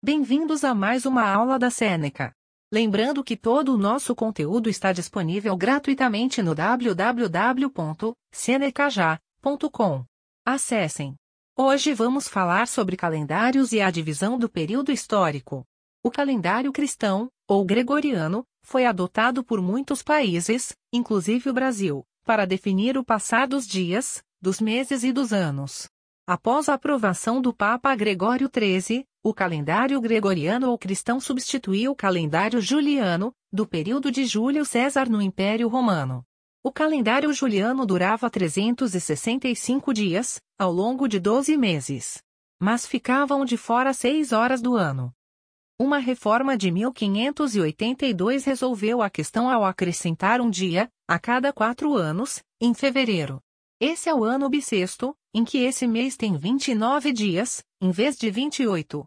Bem-vindos a mais uma aula da Seneca. Lembrando que todo o nosso conteúdo está disponível gratuitamente no www.senecaja.com. Acessem. Hoje vamos falar sobre calendários e a divisão do período histórico. O calendário cristão, ou gregoriano, foi adotado por muitos países, inclusive o Brasil, para definir o passar dos dias, dos meses e dos anos. Após a aprovação do Papa Gregório XIII, o calendário gregoriano ou cristão substituiu o calendário juliano, do período de Júlio César no Império Romano. O calendário juliano durava 365 dias, ao longo de 12 meses. Mas ficavam de fora seis horas do ano. Uma reforma de 1582 resolveu a questão ao acrescentar um dia, a cada quatro anos, em fevereiro. Esse é o ano bissexto, em que esse mês tem 29 dias, em vez de 28.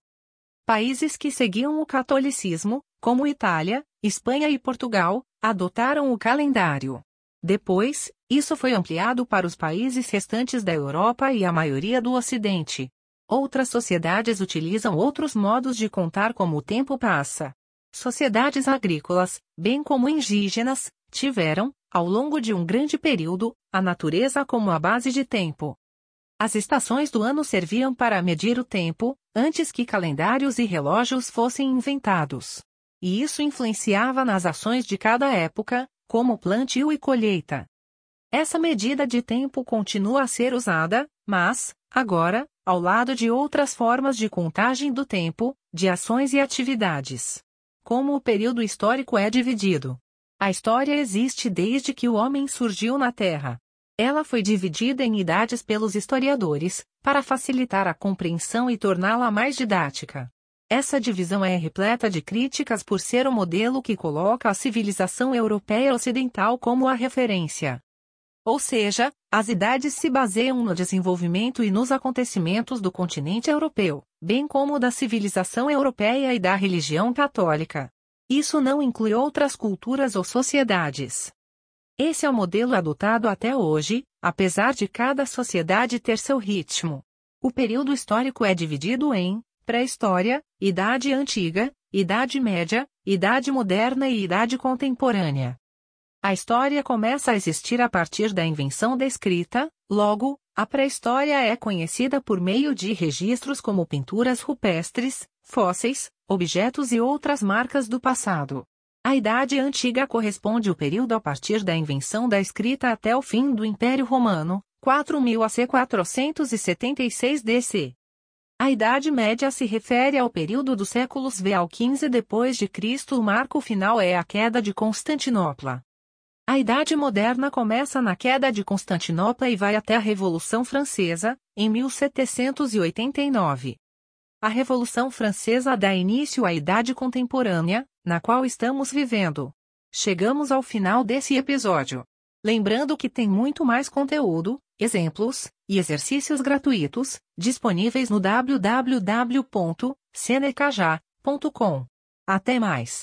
Países que seguiam o catolicismo, como Itália, Espanha e Portugal, adotaram o calendário. Depois, isso foi ampliado para os países restantes da Europa e a maioria do Ocidente. Outras sociedades utilizam outros modos de contar como o tempo passa. Sociedades agrícolas, bem como indígenas, tiveram, ao longo de um grande período, a natureza como a base de tempo. As estações do ano serviam para medir o tempo, antes que calendários e relógios fossem inventados. E isso influenciava nas ações de cada época, como plantio e colheita. Essa medida de tempo continua a ser usada, mas, agora, ao lado de outras formas de contagem do tempo, de ações e atividades. Como o período histórico é dividido. A história existe desde que o homem surgiu na Terra. Ela foi dividida em idades pelos historiadores, para facilitar a compreensão e torná-la mais didática. Essa divisão é repleta de críticas por ser o modelo que coloca a civilização europeia ocidental como a referência. Ou seja, as idades se baseiam no desenvolvimento e nos acontecimentos do continente europeu, bem como da civilização europeia e da religião católica. Isso não inclui outras culturas ou sociedades. Esse é o modelo adotado até hoje, apesar de cada sociedade ter seu ritmo. O período histórico é dividido em pré-história, idade antiga, idade média, idade moderna e idade contemporânea. A história começa a existir a partir da invenção da escrita, logo, a pré-história é conhecida por meio de registros como pinturas rupestres, fósseis, objetos e outras marcas do passado. A Idade Antiga corresponde ao período a partir da invenção da escrita até o fim do Império Romano, 4000 AC 476 DC. A Idade Média se refere ao período dos séculos V ao XV depois de Cristo. O marco final é a queda de Constantinopla. A Idade Moderna começa na queda de Constantinopla e vai até a Revolução Francesa, em 1789. A Revolução Francesa dá início à Idade Contemporânea, na qual estamos vivendo. Chegamos ao final desse episódio. Lembrando que tem muito mais conteúdo, exemplos e exercícios gratuitos disponíveis no www.senecaja.com. Até mais!